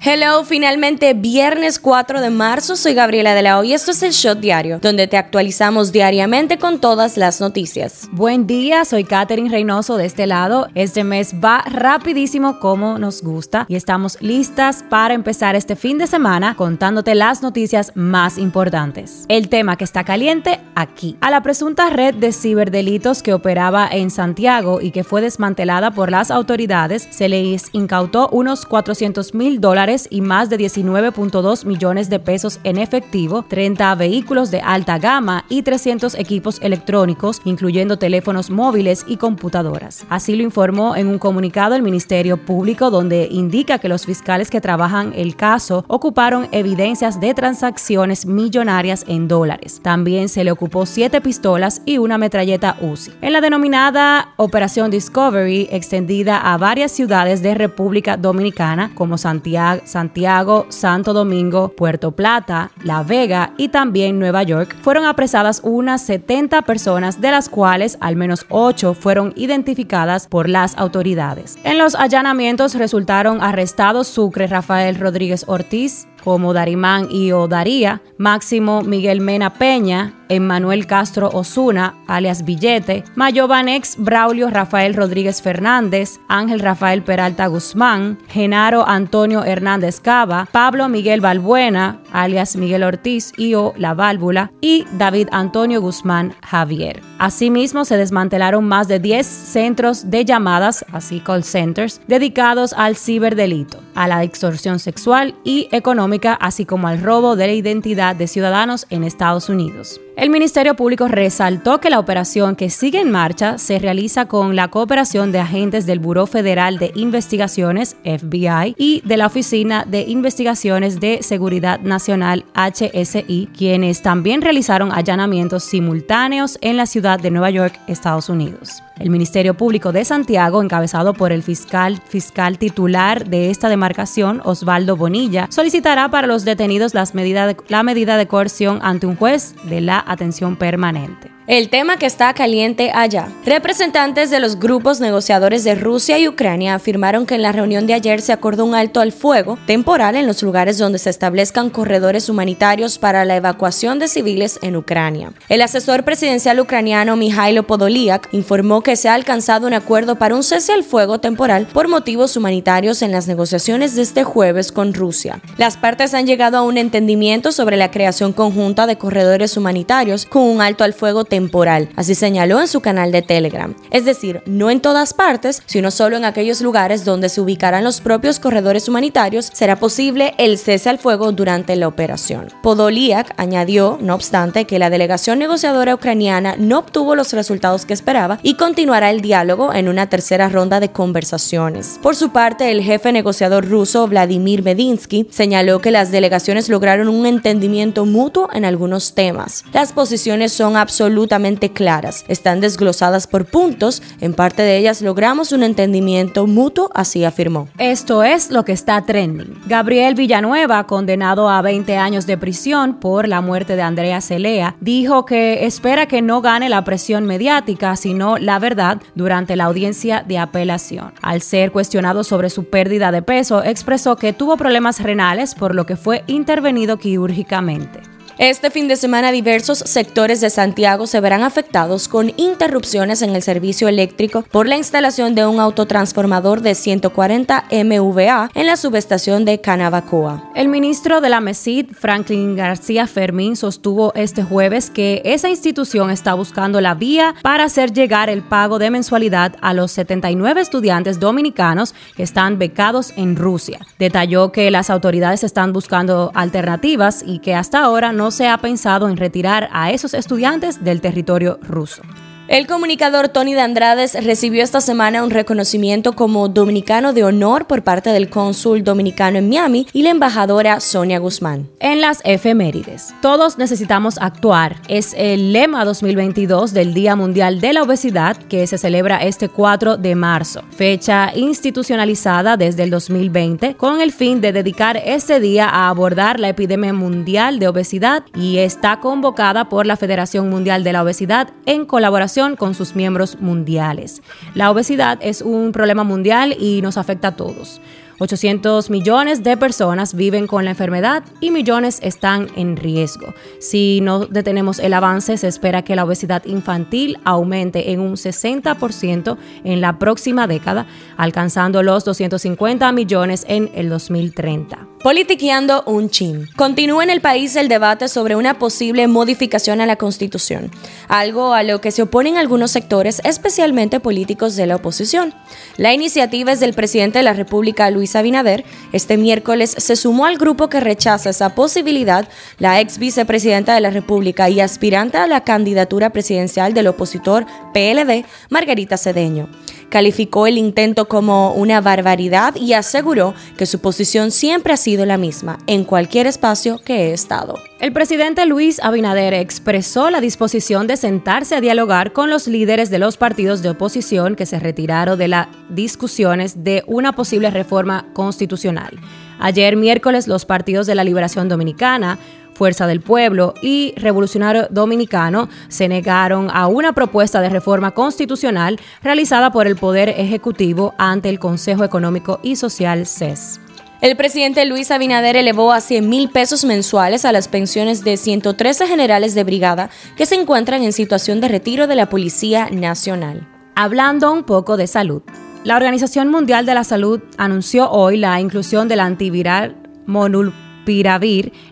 Hello, finalmente viernes 4 de marzo, soy Gabriela de la O y esto es el Shot Diario, donde te actualizamos diariamente con todas las noticias. Buen día, soy Katherine Reynoso de este lado. Este mes va rapidísimo como nos gusta y estamos listas para empezar este fin de semana contándote las noticias más importantes. El tema que está caliente aquí. A la presunta red de ciberdelitos que operaba en Santiago y que fue desmantelada por las autoridades, se les incautó unos 400 mil dólares y más de 19.2 millones de pesos en efectivo, 30 vehículos de alta gama y 300 equipos electrónicos, incluyendo teléfonos móviles y computadoras. Así lo informó en un comunicado el Ministerio Público donde indica que los fiscales que trabajan el caso ocuparon evidencias de transacciones millonarias en dólares. También se le ocupó siete pistolas y una metralleta UCI. En la denominada Operación Discovery, extendida a varias ciudades de República Dominicana como Santiago, Santiago, Santo Domingo, Puerto Plata, La Vega y también Nueva York, fueron apresadas unas 70 personas, de las cuales al menos 8 fueron identificadas por las autoridades. En los allanamientos resultaron arrestados Sucre Rafael Rodríguez Ortiz, como Darimán y Odaría, Máximo Miguel Mena Peña, Emmanuel Castro Osuna, alias Billete, Mayobanex Braulio Rafael Rodríguez Fernández, Ángel Rafael Peralta Guzmán, Genaro Antonio Hernández Cava, Pablo Miguel Balbuena, alias Miguel Ortiz y o La Válvula, y David Antonio Guzmán Javier. Asimismo, se desmantelaron más de 10 centros de llamadas, así call centers, dedicados al ciberdelito, a la extorsión sexual y económica, así como al robo de la identidad de ciudadanos en Estados Unidos. El Ministerio Público resaltó que la operación que sigue en marcha se realiza con la cooperación de agentes del Buró Federal de Investigaciones, FBI, y de la Oficina de Investigaciones de Seguridad Nacional, HSI, quienes también realizaron allanamientos simultáneos en la ciudad de Nueva York, Estados Unidos. El Ministerio Público de Santiago, encabezado por el fiscal, fiscal titular de esta demarcación, Osvaldo Bonilla, solicitará para los detenidos las medidas la medida de coerción ante un juez de la atención permanente. El tema que está caliente allá. Representantes de los grupos negociadores de Rusia y Ucrania afirmaron que en la reunión de ayer se acordó un alto al fuego temporal en los lugares donde se establezcan corredores humanitarios para la evacuación de civiles en Ucrania. El asesor presidencial ucraniano Mikhailo Podolyak informó que se ha alcanzado un acuerdo para un cese al fuego temporal por motivos humanitarios en las negociaciones de este jueves con Rusia. Las partes han llegado a un entendimiento sobre la creación conjunta de corredores humanitarios con un alto al fuego temporal temporal, así señaló en su canal de Telegram. Es decir, no en todas partes, sino solo en aquellos lugares donde se ubicarán los propios corredores humanitarios, será posible el cese al fuego durante la operación. Podoliak añadió, no obstante, que la delegación negociadora ucraniana no obtuvo los resultados que esperaba y continuará el diálogo en una tercera ronda de conversaciones. Por su parte, el jefe negociador ruso Vladimir Medinsky señaló que las delegaciones lograron un entendimiento mutuo en algunos temas. Las posiciones son absolutamente claras, están desglosadas por puntos, en parte de ellas logramos un entendimiento mutuo, así afirmó. Esto es lo que está trending. Gabriel Villanueva, condenado a 20 años de prisión por la muerte de Andrea Celea, dijo que espera que no gane la presión mediática, sino la verdad durante la audiencia de apelación. Al ser cuestionado sobre su pérdida de peso, expresó que tuvo problemas renales por lo que fue intervenido quirúrgicamente. Este fin de semana diversos sectores de Santiago se verán afectados con interrupciones en el servicio eléctrico por la instalación de un autotransformador de 140 MVA en la subestación de Canabacoa. El ministro de la MESID, Franklin García Fermín, sostuvo este jueves que esa institución está buscando la vía para hacer llegar el pago de mensualidad a los 79 estudiantes dominicanos que están becados en Rusia. Detalló que las autoridades están buscando alternativas y que hasta ahora no se ha pensado en retirar a esos estudiantes del territorio ruso. El comunicador Tony de Andrades recibió esta semana un reconocimiento como dominicano de honor por parte del cónsul dominicano en Miami y la embajadora Sonia Guzmán. En las efemérides, todos necesitamos actuar. Es el lema 2022 del Día Mundial de la Obesidad que se celebra este 4 de marzo, fecha institucionalizada desde el 2020 con el fin de dedicar este día a abordar la epidemia mundial de obesidad y está convocada por la Federación Mundial de la Obesidad en colaboración con sus miembros mundiales. La obesidad es un problema mundial y nos afecta a todos. 800 millones de personas viven con la enfermedad y millones están en riesgo. Si no detenemos el avance, se espera que la obesidad infantil aumente en un 60% en la próxima década, alcanzando los 250 millones en el 2030. Politiqueando un chin. Continúa en el país el debate sobre una posible modificación a la Constitución, algo a lo que se oponen algunos sectores, especialmente políticos de la oposición. La iniciativa es del presidente de la República, Luis Abinader. Este miércoles se sumó al grupo que rechaza esa posibilidad la ex vicepresidenta de la República y aspirante a la candidatura presidencial del opositor PLD, Margarita Cedeño calificó el intento como una barbaridad y aseguró que su posición siempre ha sido la misma en cualquier espacio que he estado. El presidente Luis Abinader expresó la disposición de sentarse a dialogar con los líderes de los partidos de oposición que se retiraron de las discusiones de una posible reforma constitucional. Ayer miércoles los partidos de la Liberación Dominicana, Fuerza del Pueblo y Revolucionario Dominicano se negaron a una propuesta de reforma constitucional realizada por el Poder Ejecutivo ante el Consejo Económico y Social CES. El presidente Luis Abinader elevó a 100 mil pesos mensuales a las pensiones de 113 generales de brigada que se encuentran en situación de retiro de la Policía Nacional. Hablando un poco de salud. La Organización Mundial de la Salud anunció hoy la inclusión del antiviral Monul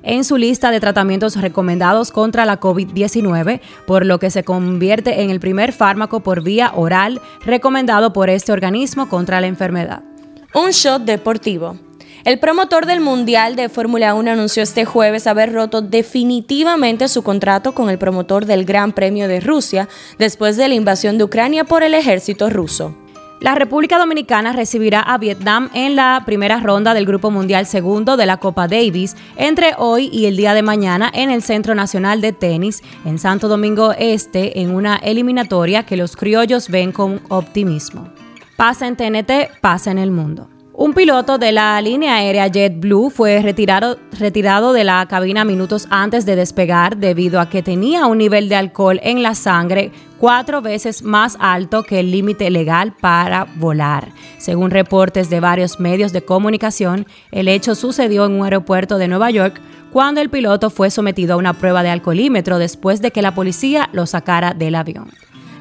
En su lista de tratamientos recomendados contra la COVID-19, por lo que se convierte en el primer fármaco por vía oral recomendado por este organismo contra la enfermedad. Un shot deportivo. El promotor del Mundial de Fórmula 1 anunció este jueves haber roto definitivamente su contrato con el promotor del Gran Premio de Rusia después de la invasión de Ucrania por el ejército ruso. La República Dominicana recibirá a Vietnam en la primera ronda del Grupo Mundial Segundo de la Copa Davis entre hoy y el día de mañana en el Centro Nacional de Tenis en Santo Domingo Este en una eliminatoria que los criollos ven con optimismo. Pasa en TNT, pasa en el mundo. Un piloto de la línea aérea JetBlue fue retirado, retirado, de la cabina minutos antes de despegar debido a que tenía un nivel de alcohol en la sangre cuatro veces más alto que el límite legal para volar. Según reportes de varios medios de comunicación, el hecho sucedió en un aeropuerto de Nueva York cuando el piloto fue sometido a una prueba de alcoholímetro después de que la policía lo sacara del avión.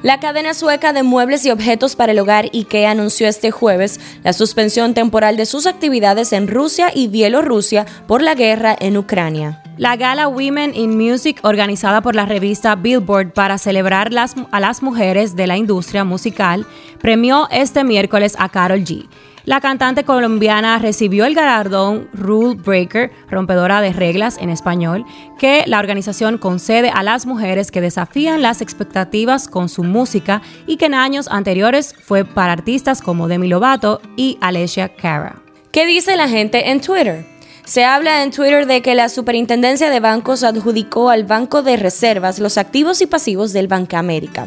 La cadena sueca de muebles y objetos para el hogar IKEA anunció este jueves la suspensión temporal de sus actividades en Rusia y Bielorrusia por la guerra en Ucrania. La gala Women in Music, organizada por la revista Billboard para celebrar a las mujeres de la industria musical, premió este miércoles a Carol G. La cantante colombiana recibió el galardón Rule Breaker, rompedora de reglas en español, que la organización concede a las mujeres que desafían las expectativas con su música y que en años anteriores fue para artistas como Demi Lovato y Alessia Cara. ¿Qué dice la gente en Twitter? Se habla en Twitter de que la Superintendencia de Bancos adjudicó al Banco de Reservas los activos y pasivos del Banca América,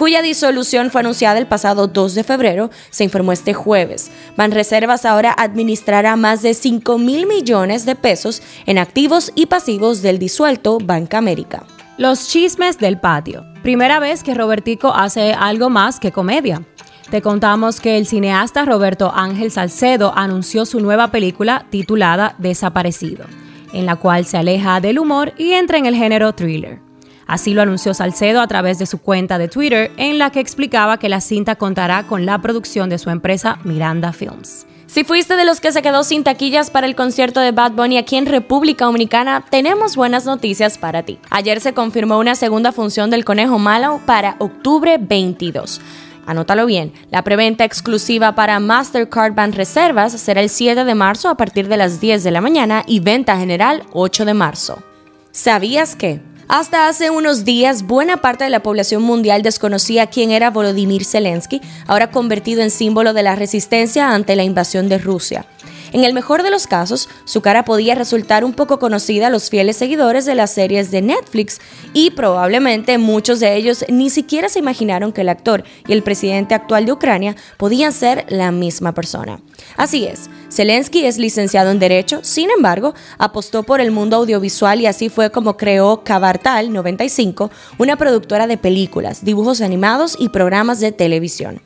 cuya disolución fue anunciada el pasado 2 de febrero, se informó este jueves. Banreservas ahora administrará más de 5 mil millones de pesos en activos y pasivos del disuelto Banca América. Los chismes del patio. Primera vez que Robertico hace algo más que comedia. Te contamos que el cineasta Roberto Ángel Salcedo anunció su nueva película titulada Desaparecido, en la cual se aleja del humor y entra en el género thriller. Así lo anunció Salcedo a través de su cuenta de Twitter, en la que explicaba que la cinta contará con la producción de su empresa Miranda Films. Si fuiste de los que se quedó sin taquillas para el concierto de Bad Bunny aquí en República Dominicana, tenemos buenas noticias para ti. Ayer se confirmó una segunda función del Conejo Malo para octubre 22. Anótalo bien, la preventa exclusiva para Mastercard Band Reservas será el 7 de marzo a partir de las 10 de la mañana y venta general 8 de marzo. ¿Sabías que? Hasta hace unos días, buena parte de la población mundial desconocía quién era Volodymyr Zelensky, ahora convertido en símbolo de la resistencia ante la invasión de Rusia. En el mejor de los casos, su cara podía resultar un poco conocida a los fieles seguidores de las series de Netflix y probablemente muchos de ellos ni siquiera se imaginaron que el actor y el presidente actual de Ucrania podían ser la misma persona. Así es, Zelensky es licenciado en Derecho, sin embargo, apostó por el mundo audiovisual y así fue como creó Cabartal 95, una productora de películas, dibujos animados y programas de televisión.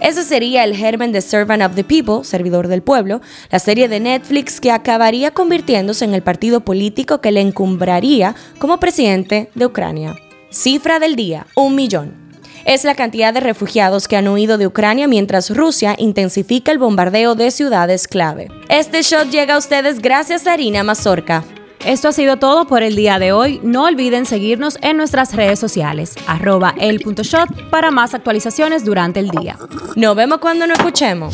Ese sería el germen de Servant of the People, servidor del pueblo, la serie de Netflix que acabaría convirtiéndose en el partido político que le encumbraría como presidente de Ucrania. Cifra del día, un millón. Es la cantidad de refugiados que han huido de Ucrania mientras Rusia intensifica el bombardeo de ciudades clave. Este shot llega a ustedes gracias a Harina Mazorca. Esto ha sido todo por el día de hoy. No olviden seguirnos en nuestras redes sociales, arroba el.shot para más actualizaciones durante el día. Nos vemos cuando nos escuchemos.